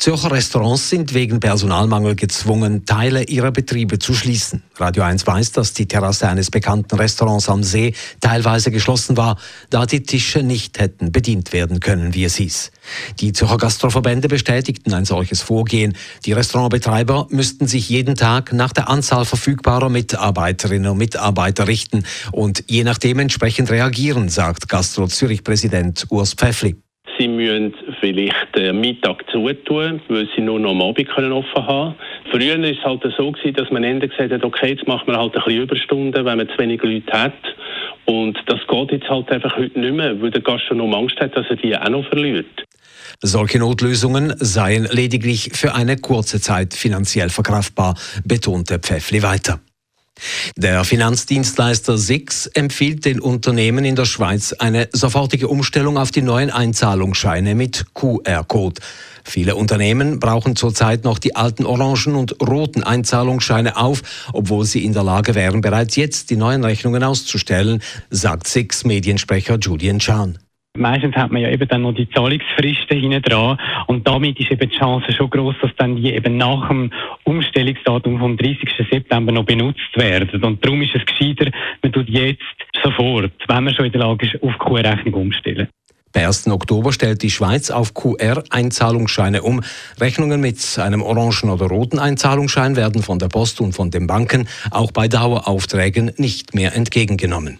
Zürcher Restaurants sind wegen Personalmangel gezwungen, Teile ihrer Betriebe zu schließen. Radio 1 weiß, dass die Terrasse eines bekannten Restaurants am See teilweise geschlossen war, da die Tische nicht hätten bedient werden können, wie es hieß. Die Zürcher Gastroverbände bestätigten ein solches Vorgehen. Die Restaurantbetreiber müssten sich jeden Tag nach der Anzahl verfügbarer Mitarbeiterinnen und Mitarbeiter richten und je nachdem entsprechend reagieren, sagt Gastro Zürich-Präsident Urs Pfeffli. Sie müssen vielleicht äh, Mittag zutun, weil sie nur noch am Abend können offen haben Früher war es halt so, gewesen, dass man Ende gesagt hat, okay, jetzt machen wir halt ein bisschen Überstunden, wenn man zu wenig Leute hat. Und das geht jetzt halt einfach heute nicht mehr, weil der Gastronom Angst hat, dass er die auch noch verliert. Solche Notlösungen seien lediglich für eine kurze Zeit finanziell verkraftbar, betonte Pfeffli weiter. Der Finanzdienstleister SIX empfiehlt den Unternehmen in der Schweiz eine sofortige Umstellung auf die neuen Einzahlungsscheine mit QR-Code. Viele Unternehmen brauchen zurzeit noch die alten orangen und roten Einzahlungsscheine auf, obwohl sie in der Lage wären, bereits jetzt die neuen Rechnungen auszustellen, sagt SIX Mediensprecher Julian Chan. Meistens hat man ja eben dann noch die Zahlungsfristen hinten dran und damit ist eben die Chance schon groß, dass dann die eben nach dem Umstellungsdatum vom 30. September noch benutzt werden. Und darum ist es gescheiter, man tut jetzt sofort, wenn man schon in der Lage ist, auf QR-Rechnung umstellen. Per 1. Oktober stellt die Schweiz auf QR-Einzahlungsscheine um. Rechnungen mit einem orangen oder roten Einzahlungsschein werden von der Post und von den Banken auch bei Daueraufträgen nicht mehr entgegengenommen.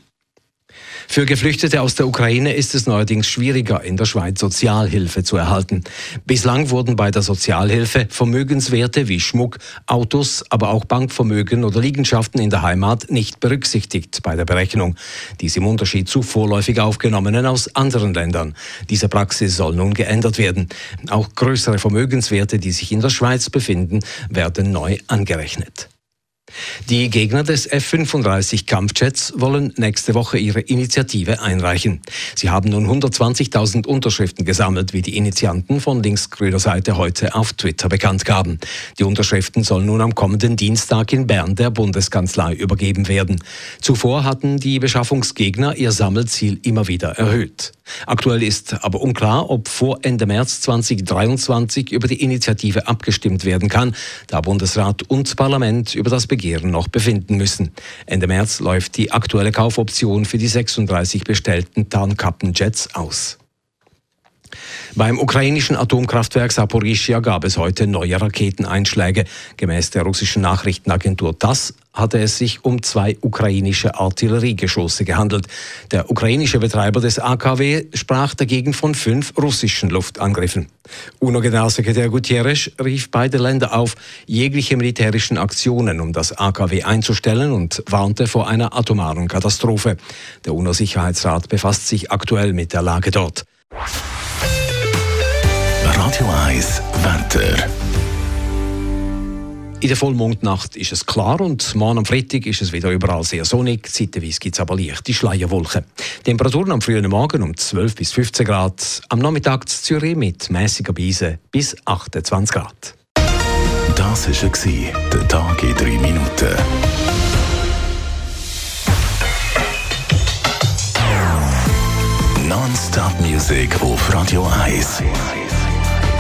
Für Geflüchtete aus der Ukraine ist es neuerdings schwieriger, in der Schweiz Sozialhilfe zu erhalten. Bislang wurden bei der Sozialhilfe Vermögenswerte wie Schmuck, Autos, aber auch Bankvermögen oder Liegenschaften in der Heimat nicht berücksichtigt bei der Berechnung. Dies im Unterschied zu vorläufig aufgenommenen aus anderen Ländern. Diese Praxis soll nun geändert werden. Auch größere Vermögenswerte, die sich in der Schweiz befinden, werden neu angerechnet. Die Gegner des F-35 Kampfjets wollen nächste Woche ihre Initiative einreichen. Sie haben nun 120.000 Unterschriften gesammelt, wie die Initianten von linksgrüner Seite heute auf Twitter bekannt gaben. Die Unterschriften sollen nun am kommenden Dienstag in Bern der Bundeskanzlei übergeben werden. Zuvor hatten die Beschaffungsgegner ihr Sammelziel immer wieder erhöht. Aktuell ist aber unklar, ob vor Ende März 2023 über die Initiative abgestimmt werden kann, da Bundesrat und Parlament über das Begehren noch befinden müssen. Ende März läuft die aktuelle Kaufoption für die 36 bestellten Tarnkappenjets aus. Beim ukrainischen Atomkraftwerk Saporischia gab es heute neue Raketeneinschläge. Gemäß der russischen Nachrichtenagentur TASS hatte es sich um zwei ukrainische Artilleriegeschosse gehandelt. Der ukrainische Betreiber des AKW sprach dagegen von fünf russischen Luftangriffen. UNO-Generalsekretär Gutierrez rief beide Länder auf, jegliche militärischen Aktionen um das AKW einzustellen und warnte vor einer atomaren Katastrophe. Der UNO-Sicherheitsrat befasst sich aktuell mit der Lage dort. Radio 1 Wetter. In der Vollmondnacht ist es klar und morgen am Freitag ist es wieder überall sehr sonnig. Zeitweise gibt es aber leichte Schleierwolken. Temperaturen am frühen Morgen um 12 bis 15 Grad. Am Nachmittag in Zürich mit mäßiger Beise bis 28 Grad. Das war der Tag in drei Minuten. Non-Stop-Musik auf Radio 1.